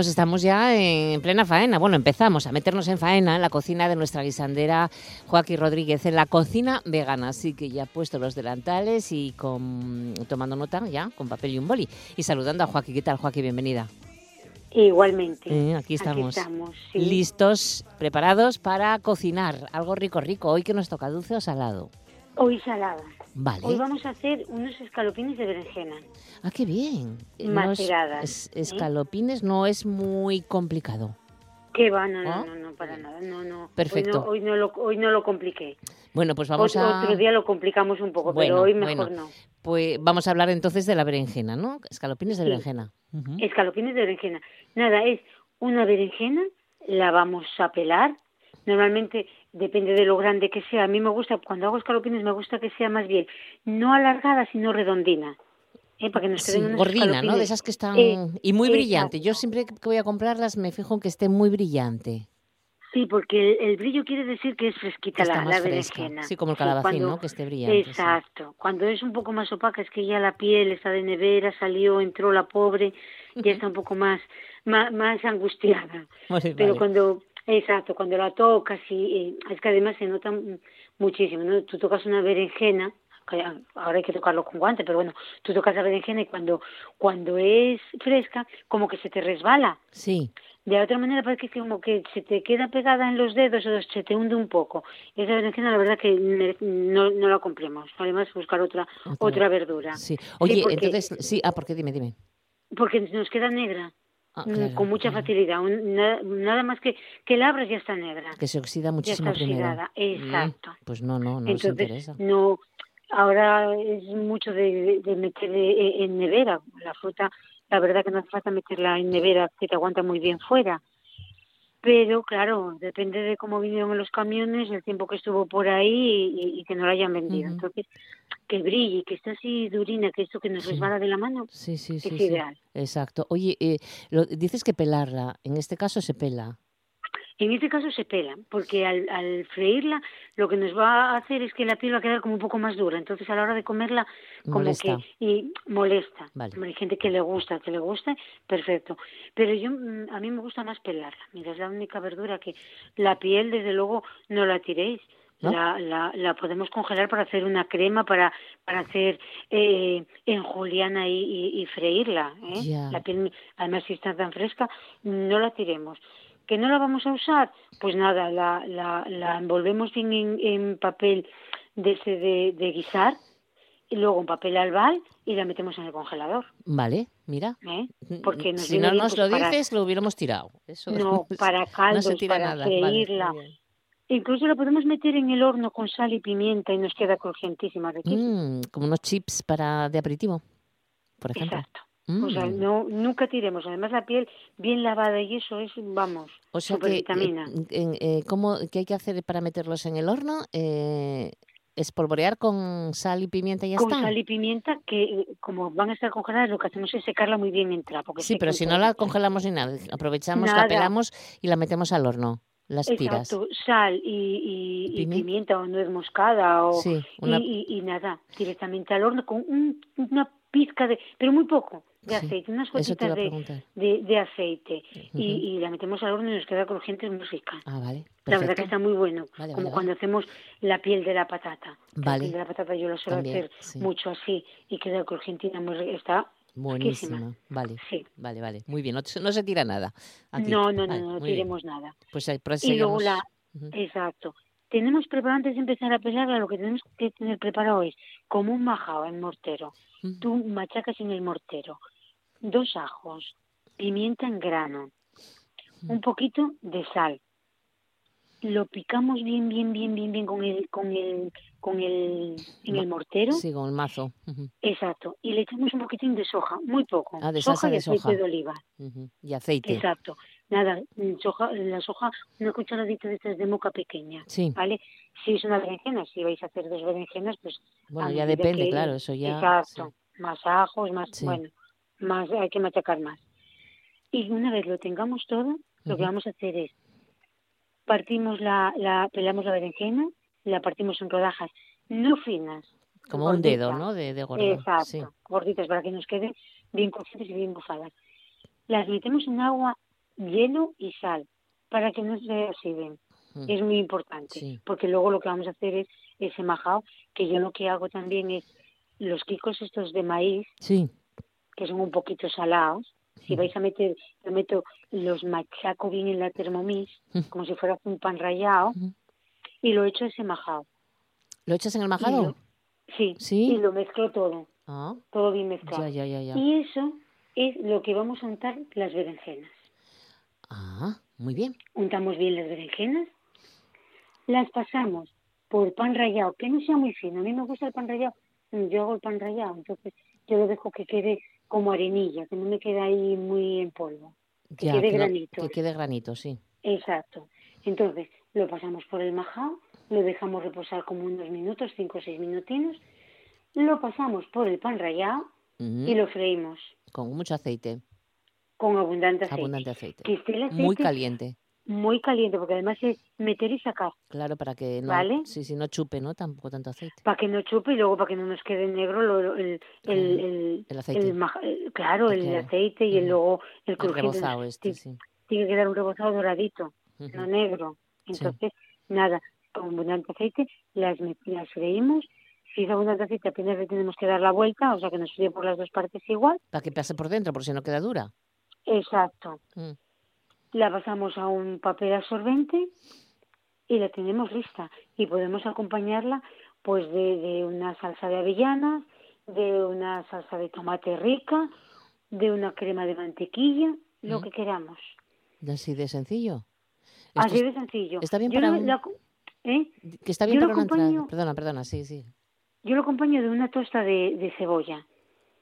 Bueno, pues estamos ya en plena faena. Bueno, empezamos a meternos en faena en la cocina de nuestra guisandera Joaquín Rodríguez, en la cocina vegana. Así que ya puesto los delantales y con, tomando nota ya con papel y un boli. Y saludando a Joaquín. ¿Qué tal, Joaquín? Bienvenida. Igualmente. Eh, aquí estamos. Aquí estamos sí. Listos, preparados para cocinar algo rico, rico. Hoy que nos toca dulce o salado. Hoy salada. Vale. Hoy vamos a hacer unos escalopines de berenjena. Ah, qué bien. Maceradas. Es, es, escalopines ¿eh? no es muy complicado. Que va, no, no, no, no, para nada, no, no. Perfecto. Hoy no, hoy no, lo, hoy no lo compliqué. Bueno, pues vamos otro, a... Otro día lo complicamos un poco, bueno, pero hoy mejor bueno. no. Pues vamos a hablar entonces de la berenjena, ¿no? Escalopines de Sí. berenjena. Ujú. Escalopines de berenjena. Nada, es una berenjena, la vamos a pelar. Normalmente depende de lo grande que sea. A mí me gusta, cuando hago escalopines, me gusta que sea más bien no alargada, sino redondina. ¿eh? Para que nos Sí, gordina, ¿no? De esas que están... Eh, y muy exacto. brillante. Yo siempre que voy a comprarlas me fijo en que esté muy brillante. Sí, porque el, brillo quiere decir que es fresquita la, la berenjena. Sí, como el calabacín, ¿no? Que esté brillante. Exacto. Cuando es un poco más opaca es que ya la piel está de nevera, salió, entró la pobre, ya está un poco más más, más angustiada. Pero cuando, exacto, cuando la tocas y, es que además se nota muchísimo, ¿no? Tú tocas una berenjena, ahora hay que tocarlo con guante, pero bueno, tú tocas la berenjena y cuando, cuando es fresca, como que se te resbala. Sí. De otra manera parece que como que se te queda pegada en los dedos o se te hunde un poco. Esa berenjena la verdad que no, no la compremos. Además buscar otra otra, verdura. Sí. Oye, entonces, sí, ah, ¿por qué? Dime, dime. Porque nos queda negra. Ah, mm, con mucha facilidad. nada, más que, que la abras ya está negra. Que se oxida muchísimo mm, Exacto. pues no, no, no interesa. No, ahora es mucho de, de meter en nevera. La fruta, la verdad que no hace falta meterla en nevera, que te aguanta muy bien fuera pero claro, depende de cómo vinieron los camiones, el tiempo que estuvo por ahí y, que no lo hayan vendido. Entonces, que brille, que esté así durina, que esto que nos resbala de la mano, sí, sí, es ideal. Exacto. Oye, eh, lo, dices que pelarla, en este caso se pela. En este caso se pela, porque al, al, freírla lo que nos va a hacer es que la piel va a quedar como un poco más dura. Entonces a la hora de comerla como que y molesta. Hay gente que le gusta, que le gusta, perfecto. Pero yo mm, a mí me gusta más pelarla. Mira, es la única verdura que la piel desde luego no la tiréis. La, la, la, podemos congelar para hacer una crema, para, para hacer eh, en juliana y, y, freírla. ¿eh? La piel, además, si está tan fresca, no la tiremos. ¿Que no la vamos a usar? Pues nada, la, la, la envolvemos en, en, papel de ese de, de guisar y luego un papel albal y la metemos en el congelador. Vale, mira. ¿Eh? Porque si no nos pues, lo dices, lo hubiéramos tirado. Eso no, para caldos, no para nada. freírla. Incluso la podemos meter en el horno con sal y pimienta y nos queda crujientísima. Mm, como unos chips para de aperitivo, por ejemplo. Exacto. O sea, mm. no, nunca tiremos. Además, la piel bien lavada y eso es, vamos, o sea que, vitamina. Eh, eh, ¿cómo, ¿Qué hay que hacer para meterlos en el horno? Eh, espolvorear con sal y pimienta y ya con está. Con sal y pimienta, que como van a estar congeladas, lo que hacemos es secarla muy bien en trapo. sí, pero si no la congelamos ni nada, aprovechamos, la pelamos y la metemos al horno. Las tiras. Exacto, sal y, y, pimienta o nuez moscada o, y, nada, directamente al horno con una pizca de, pero muy poco, de aceite, unas gotitas de, de, aceite y, la metemos al horno y nos queda crujiente y muy rica. Ah, vale. La verdad que está muy bueno, como cuando hacemos la piel de la patata. Vale. La piel de la patata yo lo suelo hacer mucho así y queda crujientina muy rica. Está Buenísima. Vale. Sí. Vale, vale. Muy bien. No, se tira nada. No, no, no, no, tiremos nada. Pues, pues y luego la... Exacto. Tenemos preparado antes de empezar a pelarla, lo que tenemos que tener preparado es como un majao en mortero. Tú machacas en el mortero dos ajos, pimienta en grano, un poquito de sal. Lo picamos bien, bien, bien, bien, bien con el, con el, con el, en el mortero. Sí, con el mazo. Exacto. Y le echamos un poquitín de soja, muy poco. Ah, de soja y de aceite de oliva. Y aceite. Exacto. Nada, soja, la soja, una cucharadita de estas de moca pequeña. Sí. ¿Vale? Si es una berenjena, si vais a hacer dos berenjenas, pues... Bueno, ya depende, claro, eso ya... Exacto. Más ajos, más... Bueno, más hay que machacar más. Y una vez lo tengamos todo, lo que vamos a hacer es partimos la, la pelamos la berenjena, la partimos en rodajas no finas. Como un dedo, ¿no? De, de gordo. Exacto, gorditas para que nos queden bien cocidas y bien bufadas. Las metemos en agua, hielo y sal para que no se oxiden. Es muy importante, porque luego lo que vamos a hacer es ese majao, que yo lo que hago también es los quicos estos de maíz, sí que son un poquito salados. Si vais a meter, yo meto los machaco bien en la Thermomix, como si fuera un pan rallado, y lo echo ese majado. ¿Lo echas en el majado? sí, sí, y lo mezclo todo. Ah. Todo bien mezclado. Ya, ya, ya, y eso es lo que vamos a untar las berenjenas. Ah, muy bien. Untamos bien las berenjenas, las pasamos por pan rallado, que no sea muy fino. A mí me gusta el pan rallado, yo hago el pan rallado, entonces yo lo dejo que quede como arenilla, que no me quede ahí muy en polvo. Que quede granito. que quede granito, sí. Exacto. Entonces, lo pasamos por el majao, lo dejamos reposar como unos minutos, cinco o seis minutinos, lo pasamos por el pan rallado y lo freímos. Con mucho aceite. Con abundante aceite. Abundante aceite. Que esté el aceite muy caliente. Muy caliente, porque además es meter y sacar. Claro, para que no, ¿Vale? sí, sí, no chupe, ¿no? Tampoco tanto aceite. Para que no chupe y luego para que no nos quede negro lo- el, el, el, El aceite. el maja- el- claro, el aceite y el, Ujú. luego el El crujiente. rebozado este, sí. Tiene que dar un rebozado doradito, no negro. Entonces, nada, con abundante aceite, las, las freímos. Si es abundante aceite, apenas le tenemos que dar la vuelta, o sea que nos fríe por las dos partes igual. Para que pase por dentro, por si no queda dura. Exacto. Mm. La pasamos a un papel absorbente y la tenemos lista. Y podemos acompañarla pues de, de una salsa de avellanas, de una salsa de tomate rica, de una crema de mantequilla, lo Mm. que queramos. Así de sencillo. Esto Así de sencillo. está bien Yo para lo- un- la- ¿eh? Que está bien yo para una acompaño- Perdona, perdona, sí, sí. Yo lo acompaño de una tosta de, de cebolla.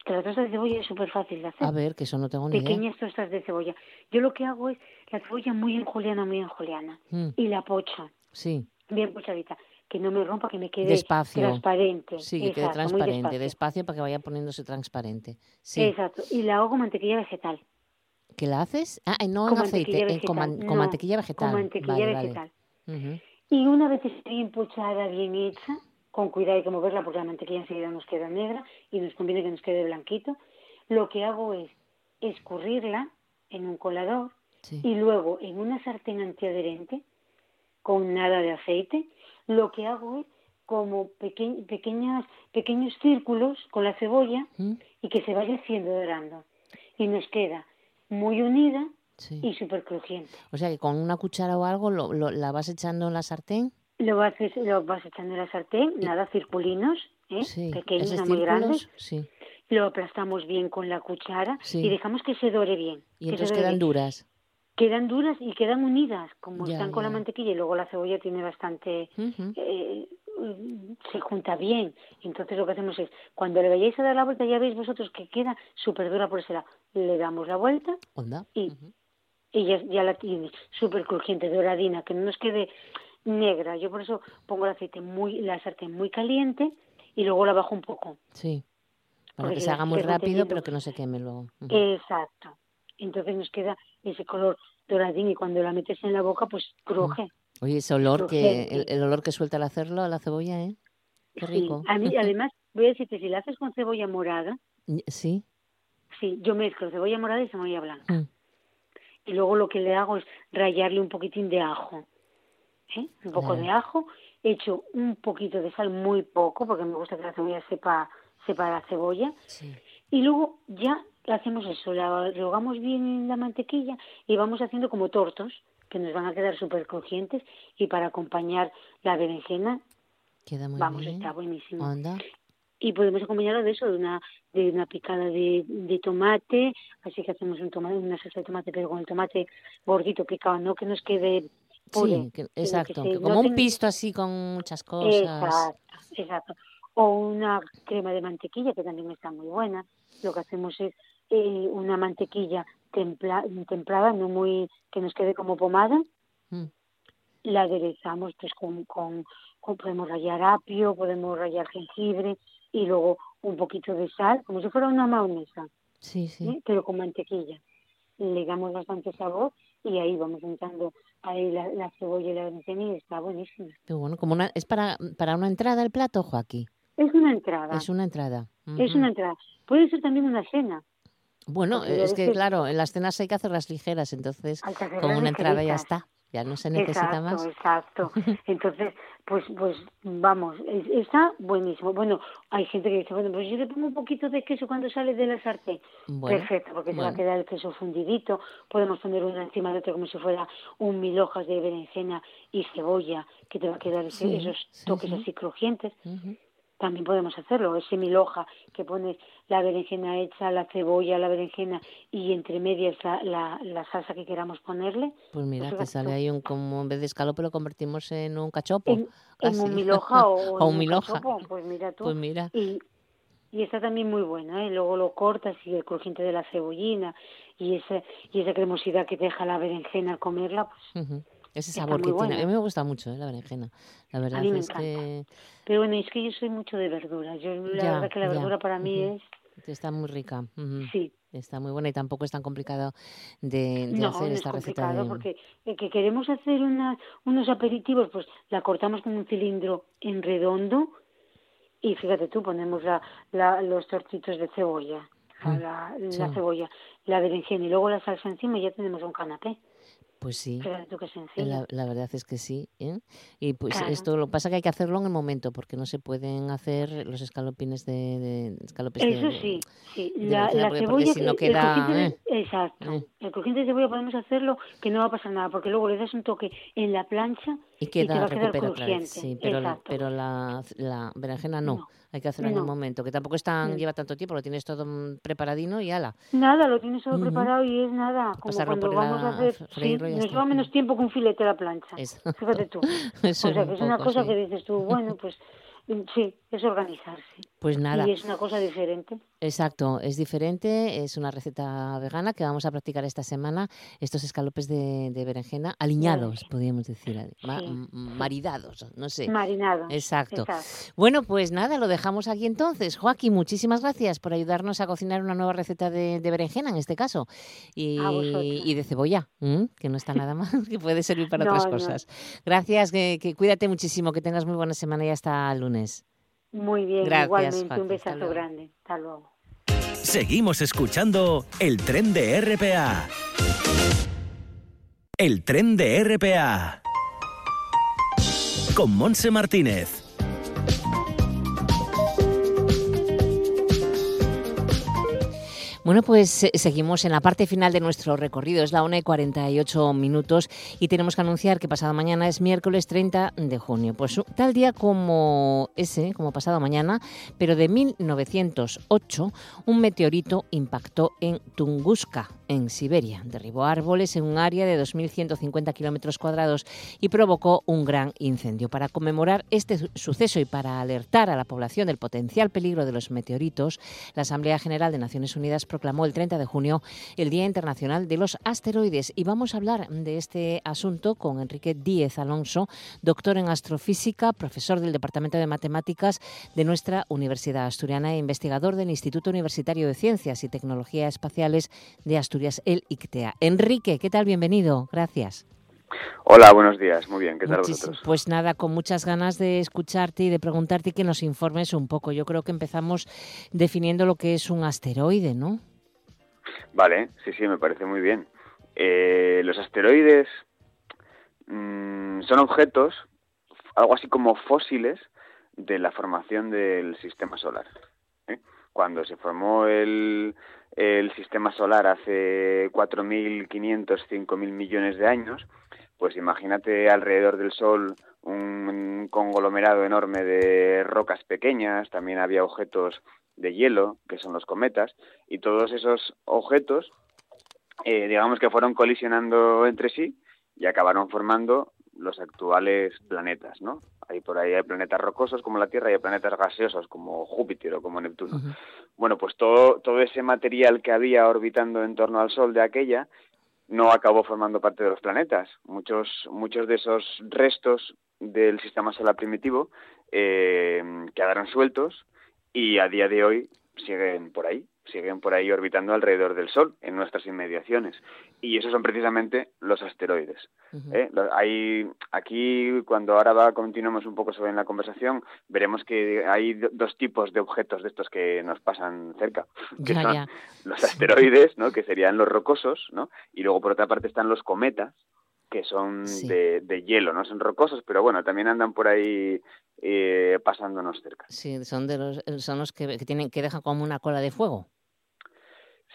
Que la tosta de cebolla es súper fácil de hacer. A ver, que eso no tengo ni idea. Pequeñas tostas de cebolla. Yo lo que hago es la cebolla muy en juliana, muy en juliana. Mm, Y la pocho. Sí, bien pochadita, que no me rompa, que me quede Despacio. transparente. sí, que quede Exacto, muy transparente. despacio. Despacio para que vaya poniéndose transparente. Sí. Exacto, y la hago con mantequilla vegetal. ¿Qué la haces? Ah, eh, no con en aceite, mantequilla eh, con, man- vegetal. con No, mantequilla vegetal. Con mantequilla Vale, vale. vegetal. Ujú. Y una vez esté bien pochada, bien hecha, con cuidado hay que moverla porque la mantequilla enseguida nos queda negra y nos conviene que nos quede blanquito, lo que hago es escurrirla en un colador Sí. y luego en una sartén antiadherente con nada de aceite, lo que hago es como peque- pequeñas, pequeños círculos con la cebolla Mm, y que se vaya haciendo dorando. Y nos queda muy unida sí. y súper crujiente. O sea que con una cuchara o algo lo, lo- la vas echando en la sartén. Lo vas, lo vas echando en la sartén, nada, circulinos, ¿eh? Sí. pequeños, ¿Esos no muy grandes. Sí. Lo aplastamos bien con la cuchara Sí. y dejamos que se dore bien. Y que entonces quedan bien. duras. Quedan duras y quedan unidas, como Ya, están con la mantequilla y luego la cebolla tiene bastante... Eh, se junta bien. Entonces lo que hacemos es, cuando le vayáis a dar la vuelta, ya veis vosotros que queda súper dura por ese lado. Le damos la vuelta Onda. y, y ya, ya la tienes súper crujiente, doradina, que no nos quede negra. Yo por eso pongo el aceite muy, la sartén muy caliente y luego la bajo un poco. Sí. Para Porque que se haga muy rápido, pero que no se queme luego. Exacto. Entonces nos queda ese color doradín y cuando la metes en la boca, pues cruje. Oye, ese olor que, el, el olor que suelta al hacerlo, a la cebolla, ¿eh? Qué Sí. rico. A mí, además, voy a decirte, si la haces con cebolla morada, Sí. sí, yo mezclo cebolla morada y cebolla blanca. Mm. y luego lo que le hago es rallarle un poquitín de ajo. ¿Eh? Un poco de ajo, echo un poquito de sal, muy poco, porque me gusta que la cebolla sepa, sepa la cebolla. Sí. Y luego ya hacemos eso, la rehogamos bien en la mantequilla y vamos haciendo como tortos, que nos van a quedar súper crujientes. Y para acompañar la berenjena, Queda muy vamos, bien. está buenísimo. Onda. Y podemos acompañarlo de eso, de una, de una picada de, de tomate, así que hacemos un tomate, una salsa de tomate, pero con el tomate gordito picado, no que nos quede. Sí, que- sino que exacto. que como un pisto así con muchas cosas. Exacto, exacto. O una crema de mantequilla, que también está muy buena. Lo que hacemos es eh, una mantequilla templa- templada, no muy que nos quede como pomada. Mm. La aderezamos pues con, con, con- podemos rallar apio, podemos rallar jengibre y luego un poquito de sal, como si fuera una mayonesa, Sí, sí. ¿eh? pero con mantequilla. Le damos bastante sabor y ahí vamos untando ahí la, la cebolla y la berenjena y está buenísima. Qué bueno, como una, es para, para una entrada el plato, Joaquín. Es una entrada. Es una entrada. Es una entrada. Puede ser también una cena. Bueno, porque es que claro, en las cenas hay que hacerlas ligeras, entonces con una entrada ya está. Ya no se necesita exacto, más. exacto. Entonces, pues, pues vamos, es- está buenísimo. Bueno, hay gente que dice, bueno, pues yo le pongo un poquito de queso cuando sale de la sartén. Bueno, Perfecto, porque se va a bueno. quedar el queso fundidito. Podemos poner uno encima de otro como si fuera un mil hojas de berenjena y cebolla, que te va a quedar ese- Sí, esos sí, toques sí. así crujientes. También podemos hacerlo, ese mil hoja que pones la berenjena hecha, la cebolla, la berenjena y entre medias la, la, la salsa que queramos ponerle. Pues mira, Pues te sale ahí un, como en vez de escalope lo convertimos en un cachopo. En, en un mil hoja o, un mil hoja. cachopo, Pues mira tú. Pues mira. Y, y está también muy buena, ¿eh? Luego lo cortas y el crujiente de la cebollina y esa, y esa cremosidad que deja la berenjena al comerla, pues. Ese sabor que tiene. A mí me gusta mucho ¿eh? la berenjena. La verdad mí me es que Pero bueno, es que yo soy mucho de verduras. Yo la Ya, verdad que la ya. verdura para mí es, está muy rica. Sí, Está muy buena y tampoco es tan complicado de, no, hacer no esta es receta. De... porque el que queremos hacer una, unos aperitivos, pues la cortamos con un cilindro en redondo y fíjate tú, ponemos la, la, los tortitos de cebolla, Mm, la, sí. la cebolla, la berenjena y luego la salsa encima y ya tenemos un canapé. Pues sí. Tú. La, la verdad es que sí. ¿eh? Y pues Claro. esto lo pasa que hay que hacerlo en el momento, porque no se pueden hacer los escalopines de, de escalopes de- Eso de- sí, sí. de La, berenjena, la porque- porque cebolla, si no queda, de- exacto. eh. El crujiente de cebolla podemos hacerlo que no va a pasar nada, porque luego le das un toque en la plancha y te queda va a quedar recupera otra vez. crujiente. Sí, pero, la, pero la, la berenjena no. No. Hay que hacerlo en No. momento, que tampoco es tan, lleva tanto tiempo, lo tienes todo mm, preparadino y ala. Nada, lo tienes todo preparado y es nada, como pasarlo cuando por vamos la a hacer, sí, nos lleva menos tiempo que un filete a la plancha. Exacto. Fíjate tú. Eso o sea, es que un es una cosa sí. que dices tú, bueno, pues mm, sí, es organizarse. Pues nada. Y es una cosa diferente. Exacto, es diferente, es una receta vegana que vamos a practicar esta semana, estos escalopes de, de berenjena aliñados, podríamos decir, ma- Sí. maridados, no sé. Marinado. Exacto. Exacto. Bueno, pues nada, lo dejamos aquí entonces. Joaquín, muchísimas gracias por ayudarnos a cocinar una nueva receta de, de berenjena en este caso y, y de cebolla, ¿m? que no está nada mal, que puede servir para No, otras no. cosas. Gracias, que, que cuídate muchísimo, que tengas muy buena semana y hasta el lunes. Muy bien, Gracias, igualmente. Un besazo grande. Hasta luego. Seguimos escuchando el tren de RPA. El tren de RPA. Con Monse Martínez. Bueno, pues eh, seguimos en la parte final de nuestro recorrido. Es la 1 y 48 minutos y tenemos que anunciar que pasado mañana es miércoles 30 de junio. Pues tal día como ese, como pasado mañana, pero de 1908, un meteorito impactó en Tunguska, en Siberia. Derribó árboles en un área de 2.150 kilómetros cuadrados y provocó un gran incendio. Para conmemorar este su- suceso y para alertar a la población del potencial peligro de los meteoritos, la Asamblea General de Naciones Unidas proclamó el 30 de junio el Día Internacional de los Asteroides. Y vamos a hablar de este asunto con Enrique Díez Alonso, doctor en astrofísica, profesor del Departamento de Matemáticas de nuestra Universidad Asturiana e investigador del Instituto Universitario de Ciencias y Tecnología Espaciales de Asturias, el ICTEA. Enrique, ¿qué tal? Bienvenido. Gracias. Hola, buenos días. Muy bien, ¿qué tal Muchis- vosotros? Pues nada, con muchas ganas de escucharte y de preguntarte que nos informes un poco. Yo creo que empezamos definiendo lo que es un asteroide, ¿no? Vale, sí, sí, me parece muy bien. Eh, los asteroides mm, son objetos, algo así como fósiles, de la formación del sistema solar. ¿eh? Cuando se formó el, el sistema solar hace 4.500, 5.000 millones de años, pues imagínate alrededor del Sol un conglomerado enorme de rocas pequeñas, también había objetos de hielo, que son los cometas, y todos esos objetos, eh, digamos que fueron colisionando entre sí y acabaron formando los actuales planetas, ¿no? Hay por ahí hay planetas rocosos como la Tierra y hay planetas gaseosos como Júpiter o como Neptuno. Bueno, pues todo, todo ese material que había orbitando en torno al Sol de aquella no acabó formando parte de los planetas. Muchos, muchos de esos restos del sistema solar primitivo eh, quedaron sueltos y a día de hoy siguen por ahí, siguen por ahí orbitando alrededor del Sol, en nuestras inmediaciones. Y esos son precisamente los asteroides. ¿eh? Hay, aquí, cuando ahora va, continuemos un poco sobre la conversación, veremos que hay do- dos tipos de objetos de estos que nos pasan cerca, que Ya, son ya. los asteroides, ¿no? que serían los rocosos, ¿no? y luego por otra parte están los cometas, que son Sí. de, de hielo, no son rocosos, pero bueno, también andan por ahí eh, pasándonos cerca. Sí, son de los, son los que, que tienen que dejan como una cola de fuego.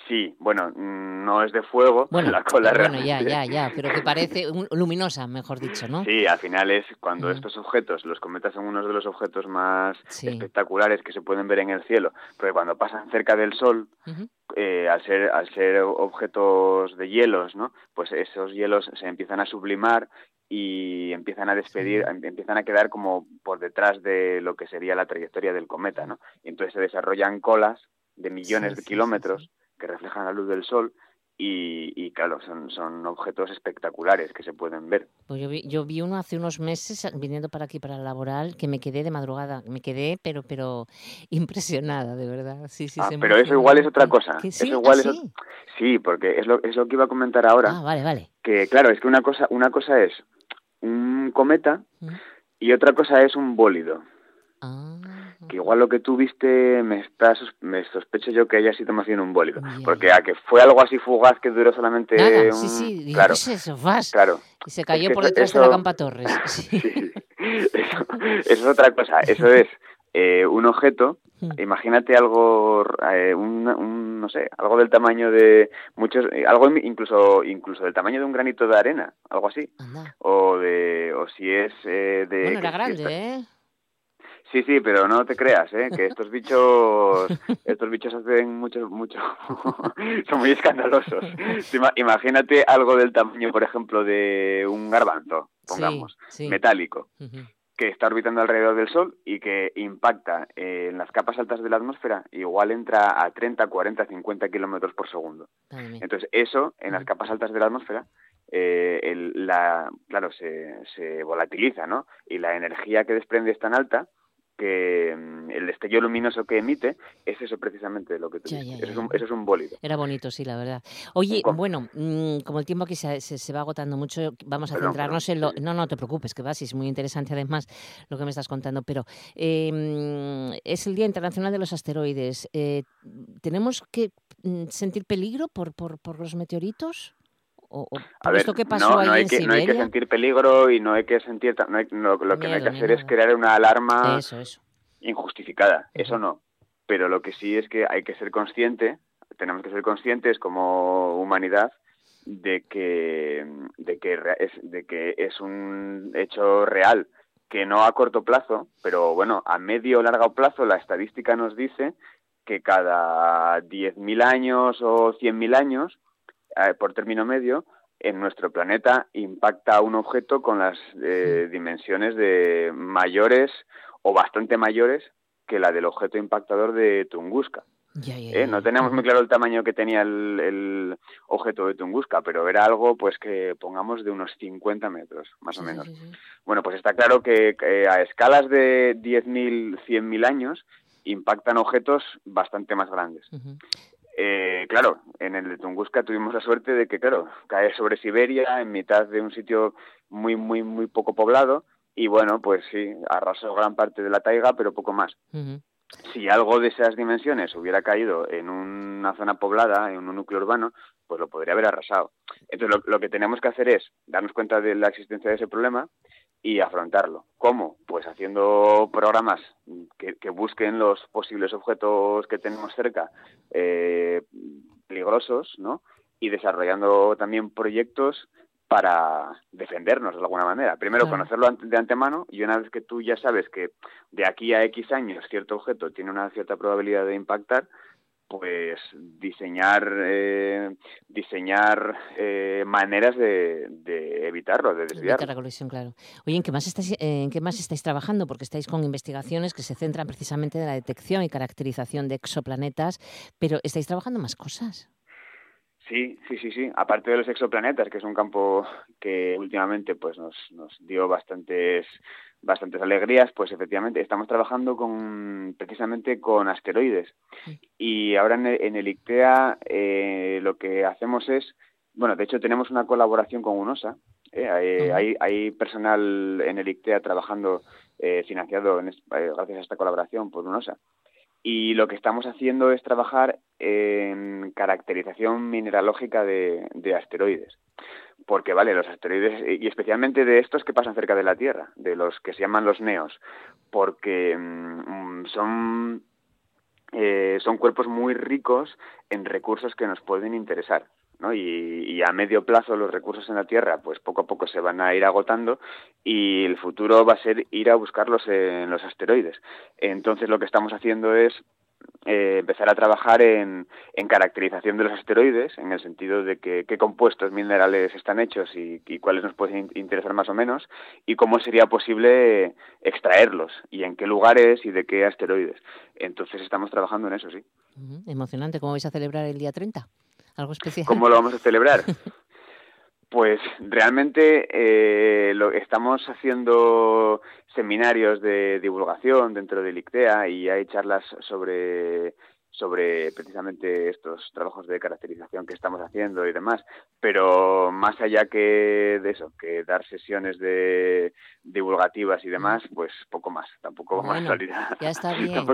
Sí, bueno, mm, no es de fuego, Bueno, la cola bueno, ya, ya, ya, pero que parece un- luminosa, mejor dicho, ¿no? Sí, al final es cuando estos objetos, los cometas son unos de los objetos más Sí. espectaculares que se pueden ver en el cielo, porque cuando pasan cerca del Sol, eh, al ser al ser objetos de hielos, ¿no? Pues esos hielos se empiezan a sublimar y empiezan a despedir, Sí. em- empiezan a quedar como por detrás de lo que sería la trayectoria del cometa, ¿no? Y entonces se desarrollan colas de millones Sí, de kilómetros. Que reflejan la luz del Sol y, claro, son, son objetos espectaculares que se pueden ver. Pues yo vi, yo vi uno hace unos meses viniendo para aquí, para el laboral, que me quedé de madrugada, me quedé, pero pero impresionada, de verdad. Sí, sí, ah, pero eso igual es otra cosa. ¿Sí? Eso igual ¿Ah, sí? sí, porque es lo, es lo que iba a comentar ahora. Ah, vale, vale. Que claro, es que una cosa, una cosa es un cometa y otra cosa es un bólido. Ah que igual lo que tú viste me, está, me sospecho yo que haya sido más bien un bólido. Porque a que fue algo así fugaz que duró solamente un... Sí, sí, claro, es eso? Fast. Claro. Y se cayó por detrás de la Campa Torres. Sí. Eso, es otra cosa. Eso es eh, un objeto hmm. Imagínate algo, eh, un, no sé, algo del tamaño de muchos, eh, algo incluso, incluso del tamaño de un granito de arena, algo así, o de, o si es de. Bueno, era grande, ¿eh? Sí, sí, pero no te creas, ¿eh? Que estos bichos, estos bichos hacen mucho, mucho, son muy escandalosos. Imagínate algo del tamaño, por ejemplo, de un garbanzo, pongamos, metálico, que está orbitando alrededor del Sol y que impacta en las capas altas de la atmósfera, igual entra a 30, 40, 50 kilómetros por segundo. Entonces, eso, en las capas altas de la atmósfera, eh, el, la, claro, se, se volatiliza, ¿no? Y la energía que desprende es tan alta que mm, el destello luminoso que emite es eso precisamente lo que tú dices. Eso, es un, eso, es un, bólido. Era bonito, sí, la verdad. Oye, bueno, mm, como el tiempo aquí se, se, va agotando mucho, vamos a centrarnos en lo... No, no te preocupes, que va, sí, es muy interesante además lo que me estás contando, pero em, es el Día Internacional de los Asteroides. Eh, ¿Tenemos que mm, sentir peligro por, por, por los meteoritos? O, esto que pasó no, hay que, no hay que sentir peligro y no hay que sentir... No lo que no hay que hacer es crear una alarma injustificada. Eso no. Pero lo que sí es que hay que ser consciente, tenemos que ser conscientes como humanidad de que, de que, es, de que es un hecho real que no a corto plazo, pero bueno, a medio o largo plazo la estadística nos dice que cada 10.000 años o 100.000 años eh, por término medio, en nuestro planeta impacta un objeto con las eh, dimensiones de mayores o bastante mayores que la del objeto impactador de Tunguska. ¿Eh? No tenemos muy claro el tamaño que tenía el, objeto de Tunguska, pero era algo pues que pongamos de unos 50 metros, más o menos. bueno, pues está claro que, a escalas de 10.000, 100.000 años impactan objetos bastante más grandes. Eh, claro, en el de Tunguska tuvimos la suerte de que, claro, cae sobre Siberia, en mitad de un sitio muy, muy, muy poco poblado, y bueno, pues sí, arrasó gran parte de la taiga, pero poco más. Si algo de esas dimensiones hubiera caído en una zona poblada, en un núcleo urbano, pues lo podría haber arrasado. Entonces, lo que tenemos que hacer es darnos cuenta de la existencia de ese problema y afrontarlo. ¿Cómo? Pues haciendo programas que, busquen los posibles objetos que tenemos cerca eh, peligrosos, ¿no? Y desarrollando también proyectos para defendernos de alguna manera. Primero, conocerlo de antemano y una vez que tú ya sabes que de aquí a X años cierto objeto tiene una cierta probabilidad de impactar, pues diseñar eh, diseñar eh, maneras de, evitarlo, de desviarlo. Evitar la colisión, claro. Oye, ¿en qué, más estáis, ¿en qué más estáis trabajando? Porque estáis con investigaciones que se centran precisamente en la detección y caracterización de exoplanetas, pero ¿estáis trabajando más cosas? Sí, sí, sí, sí. Aparte de los exoplanetas, que es un campo que últimamente pues nos, nos dio bastantes bastantes alegrías, pues efectivamente estamos trabajando con precisamente con asteroides. Y ahora en el, ICTEA eh, lo que hacemos es, bueno, de hecho tenemos una colaboración con UNOSA. Eh, hay, hay, personal en el ICTEA trabajando eh, financiado gracias a esta colaboración por UNOSA. Y lo que estamos haciendo es trabajar en caracterización mineralógica de asteroides porque vale, los asteroides, y especialmente de estos que pasan cerca de la Tierra, de los que se llaman los neos, porque mm, son, eh, son cuerpos muy ricos en recursos que nos pueden interesar. ¿No? Y, y, a medio plazo los recursos en la Tierra pues poco a poco se van a ir agotando y el futuro va a ser ir a buscarlos en los asteroides. Entonces lo que estamos haciendo es eh, empezar a trabajar en, caracterización de los asteroides, en el sentido de que, qué compuestos minerales están hechos y, cuáles nos pueden interesar más o menos, y cómo sería posible extraerlos, y en qué lugares y de qué asteroides. Entonces estamos trabajando en eso, sí. Emocionante. ¿Cómo vais a celebrar el día 30? ¿Algo especial? ¿Cómo lo vamos a celebrar? Pues realmente eh, lo, estamos haciendo seminarios de divulgación dentro del ICTEA y hay charlas sobre sobre precisamente estos trabajos de caracterización que estamos haciendo y demás, pero más allá que de eso, que dar sesiones de divulgativas y demás, pues poco más, tampoco vamos a salir Ya está bien.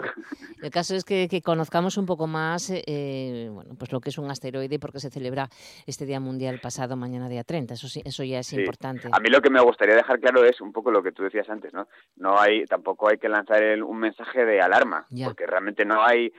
El caso es que, conozcamos un poco más eh, bueno, pues lo que es un asteroide y por qué se celebra este Día Mundial pasado mañana día 30, eso sí, eso ya es importante. A mí lo que me gustaría dejar claro es un poco lo que tú decías antes, ¿no? No hay tampoco hay que lanzar un mensaje de alarma, porque realmente no hay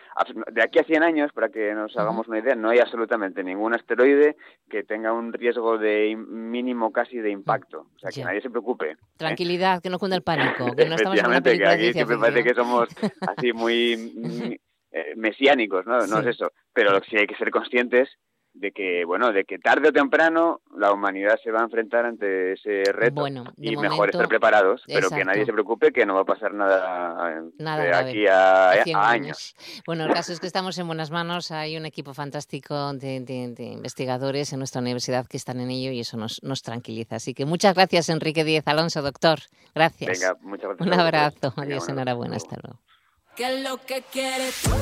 de aquí a 100 años, para que nos hagamos una idea, no hay absolutamente ningún asteroide que tenga un riesgo de mínimo casi de impacto. O sea, que nadie se preocupe. ¿eh? Tranquilidad, que no cunda el pánico, que no estamos en una que aquí siempre parece que somos así muy eh, mesiánicos, ¿no? No es eso. Pero sí hay que ser conscientes de que bueno de que tarde o temprano la humanidad se va a enfrentar ante ese reto y mejor estar preparados pero que nadie se preocupe que no va a pasar nada, de aquí a, años. bueno el caso es que estamos en buenas manos hay un equipo fantástico de, investigadores en nuestra universidad que están en ello y eso nos, nos tranquiliza. Así que muchas gracias Enrique Díez Alonso doctor. Gracias. Venga, muchas gracias un abrazo adiós enhorabuena hasta luego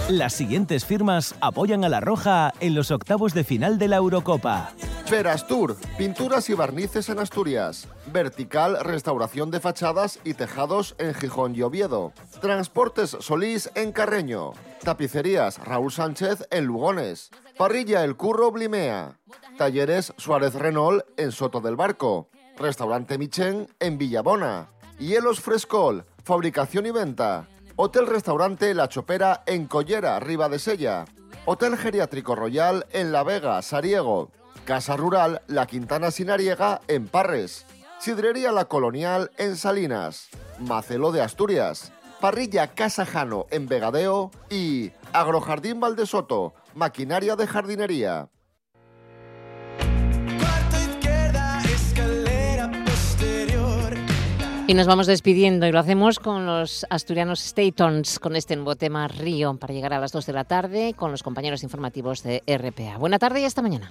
las siguientes firmas apoyan a La Roja en los octavos de final de la Eurocopa. Verastur, pinturas y barnices en Asturias. Vertical, restauración de fachadas y tejados en Gijón y Oviedo. Transportes Solís en Carreño. Tapicerías Raúl Sánchez en Lugones. Parrilla El Curro Blimea. Talleres Suárez Renault en Soto del Barco. Restaurante Michen en Villabona. Hielos Frescol, fabricación y venta. Hotel Restaurante La Chopera en Collera, Riva de Sella. Hotel Geriátrico Royal en La Vega, Sariego. Casa Rural La Quintana Sinariega en Parres. Sidrería La Colonial en Salinas. Macelo de Asturias. Parrilla Casa Jano en Vegadeo y Agrojardín Valdesoto, maquinaria de jardinería. Y nos vamos despidiendo y lo hacemos con los asturianos Statons, con este nuevo tema Río, para llegar a las 2 de la tarde con los compañeros informativos de RPA. Buena tarde y hasta mañana.